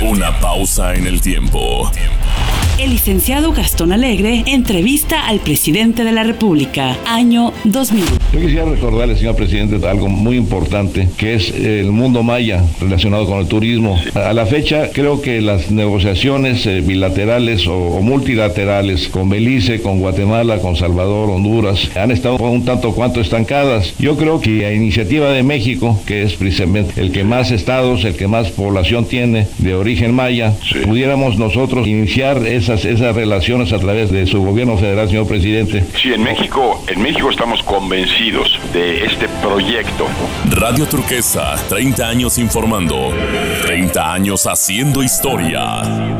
Una pausa en el tiempo. El licenciado Gastón Alegre entrevista al presidente de la República, año 2000. Yo quisiera recordarle, señor presidente, algo muy importante, que es el mundo maya relacionado con el turismo. A la fecha, creo que las negociaciones eh, bilaterales o, multilaterales con Belice, con Guatemala, con Salvador, Honduras, han estado un tanto cuanto estancadas. Yo creo que a iniciativa de México, que es precisamente el que más estados, el que más población tiene de origen maya, pudiéramos nosotros iniciar esa esas, relaciones a través de su gobierno federal, señor presidente. Sí, en México, en México estamos convencidos de este proyecto. Radio Turquesa, 30 años informando, 30 años haciendo historia.